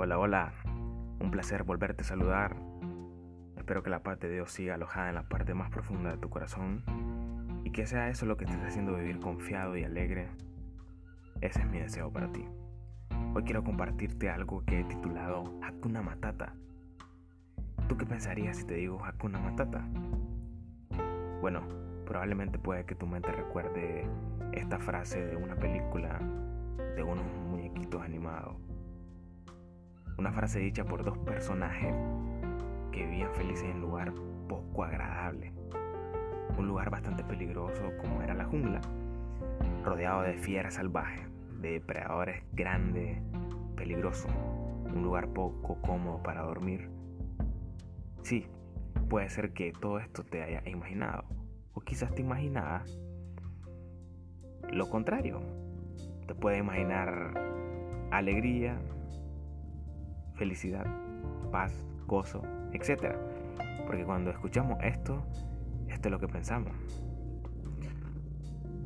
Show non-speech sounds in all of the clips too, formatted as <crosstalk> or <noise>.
Hola, hola. Un placer volverte a saludar. Espero que la paz de Dios siga alojada en la parte más profunda de tu corazón y que sea eso lo que estés haciendo vivir confiado y alegre. Ese es mi deseo para ti. Hoy quiero compartirte algo que he titulado Hakuna Matata. ¿Tú qué pensarías si te digo Hakuna Matata? Bueno, probablemente puede que tu mente recuerde esta frase de una película de unos muñequitos animados una frase dicha por dos personajes que vivían felices en un lugar poco agradable. Un lugar bastante peligroso como era la jungla, rodeado de fieras salvajes, de depredadores grandes, peligrosos. Un lugar poco cómodo para dormir. Sí, puede ser que todo esto te haya imaginado. O quizás te imaginabas lo contrario. Te puedes imaginar alegría, felicidad, paz, gozo, etc. Porque cuando escuchamos esto, esto es lo que pensamos.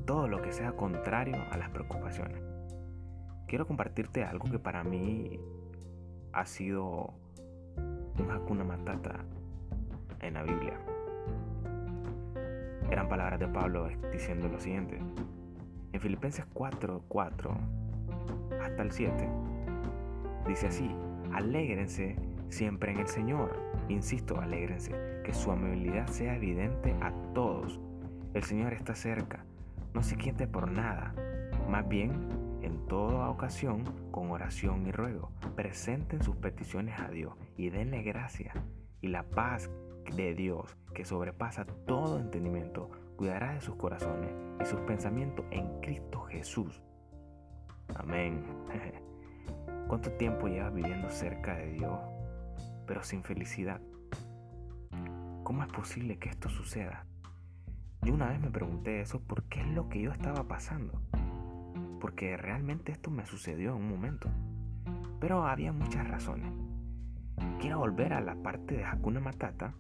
Todo lo que sea contrario a las preocupaciones. Quiero compartirte algo que para mí ha sido un hakuna matata en la Biblia. Eran palabras de Pablo diciendo lo siguiente. En Filipenses 4, 4 hasta el 7, dice así, Alégrense siempre en el Señor. Insisto, alégrense. Que su amabilidad sea evidente a todos. El Señor está cerca. No se quiente por nada. Más bien, en toda ocasión, con oración y ruego, presenten sus peticiones a Dios y denle gracia. Y la paz de Dios, que sobrepasa todo entendimiento, cuidará de sus corazones y sus pensamientos en Cristo Jesús. Amén. <laughs> ¿Cuánto tiempo llevas viviendo cerca de Dios, pero sin felicidad? ¿Cómo es posible que esto suceda? Yo una vez me pregunté eso, ¿por qué es lo que yo estaba pasando? Porque realmente esto me sucedió en un momento. Pero había muchas razones. Quiero volver a la parte de Hakuna Matata,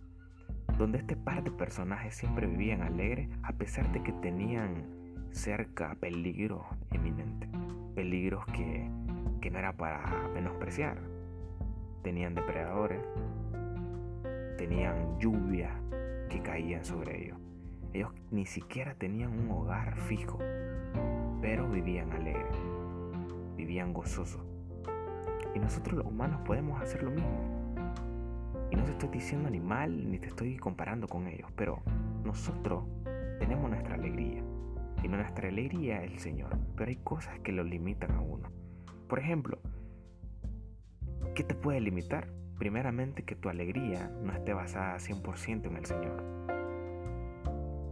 donde este par de personajes siempre vivían alegres a pesar de que tenían cerca peligros eminentes. Peligros que que no era para menospreciar. Tenían depredadores, tenían lluvia que caían sobre ellos. Ellos ni siquiera tenían un hogar fijo, pero vivían alegres, vivían gozosos. Y nosotros los humanos podemos hacer lo mismo. Y no te estoy diciendo animal ni te estoy comparando con ellos, pero nosotros tenemos nuestra alegría. Y nuestra alegría es el Señor. Pero hay cosas que lo limitan a uno. Por ejemplo, ¿qué te puede limitar? Primeramente que tu alegría no esté basada 100% en el Señor.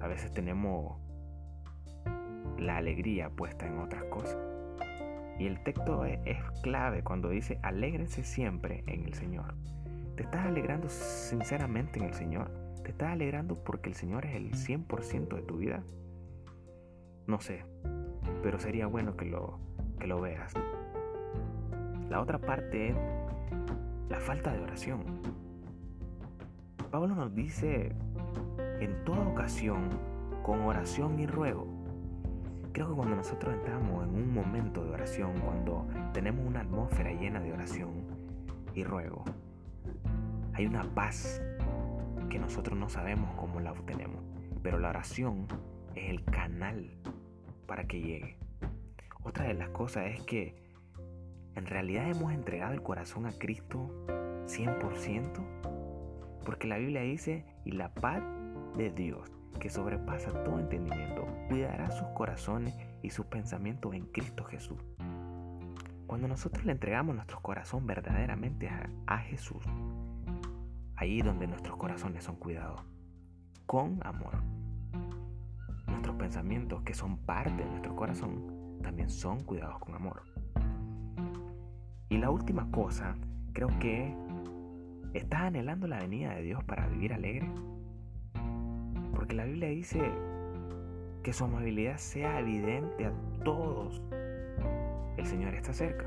A veces tenemos la alegría puesta en otras cosas. Y el texto es, clave cuando dice, alégrense siempre en el Señor. ¿Te estás alegrando sinceramente en el Señor? ¿Te estás alegrando porque el Señor es el 100% de tu vida? No sé, pero sería bueno que lo, que lo veas. La otra parte es la falta de oración. Pablo nos dice en toda ocasión, con oración y ruego. Creo que cuando nosotros entramos en un momento de oración, cuando tenemos una atmósfera llena de oración y ruego, hay una paz que nosotros no sabemos cómo la obtenemos, pero la oración es el canal para que llegue. Otra de las cosas es que ¿En realidad hemos entregado el corazón a Cristo 100%? Porque la Biblia dice, y la paz de Dios, que sobrepasa todo entendimiento, cuidará sus corazones y sus pensamientos en Cristo Jesús. Cuando nosotros le entregamos nuestro corazón verdaderamente a, a Jesús, ahí donde nuestros corazones son cuidados, con amor. Nuestros pensamientos, que son parte de nuestro corazón, también son cuidados con amor. Y la última cosa, creo que estás anhelando la venida de Dios para vivir alegre. Porque la Biblia dice que su amabilidad sea evidente a todos. El Señor está cerca.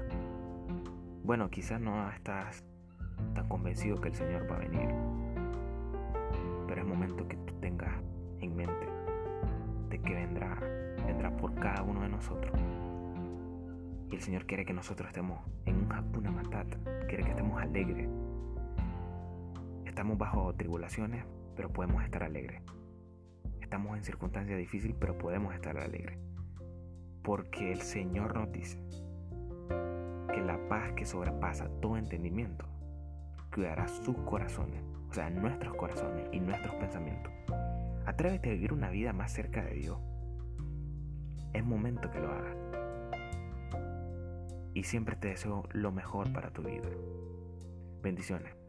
Bueno, quizás no estás tan convencido que el Señor va a venir. Pero es momento que tú tengas en mente de que vendrá, vendrá por cada uno de nosotros. Y el Señor quiere que nosotros estemos en un Hakuna Matata, quiere que estemos alegres. Estamos bajo tribulaciones, pero podemos estar alegres. Estamos en circunstancias difíciles, pero podemos estar alegres. Porque el Señor nos dice que la paz que sobrepasa todo entendimiento cuidará sus corazones, o sea, nuestros corazones y nuestros pensamientos. Atrévete a vivir una vida más cerca de Dios. Es momento que lo hagas. Y siempre te deseo lo mejor para tu vida. Bendiciones.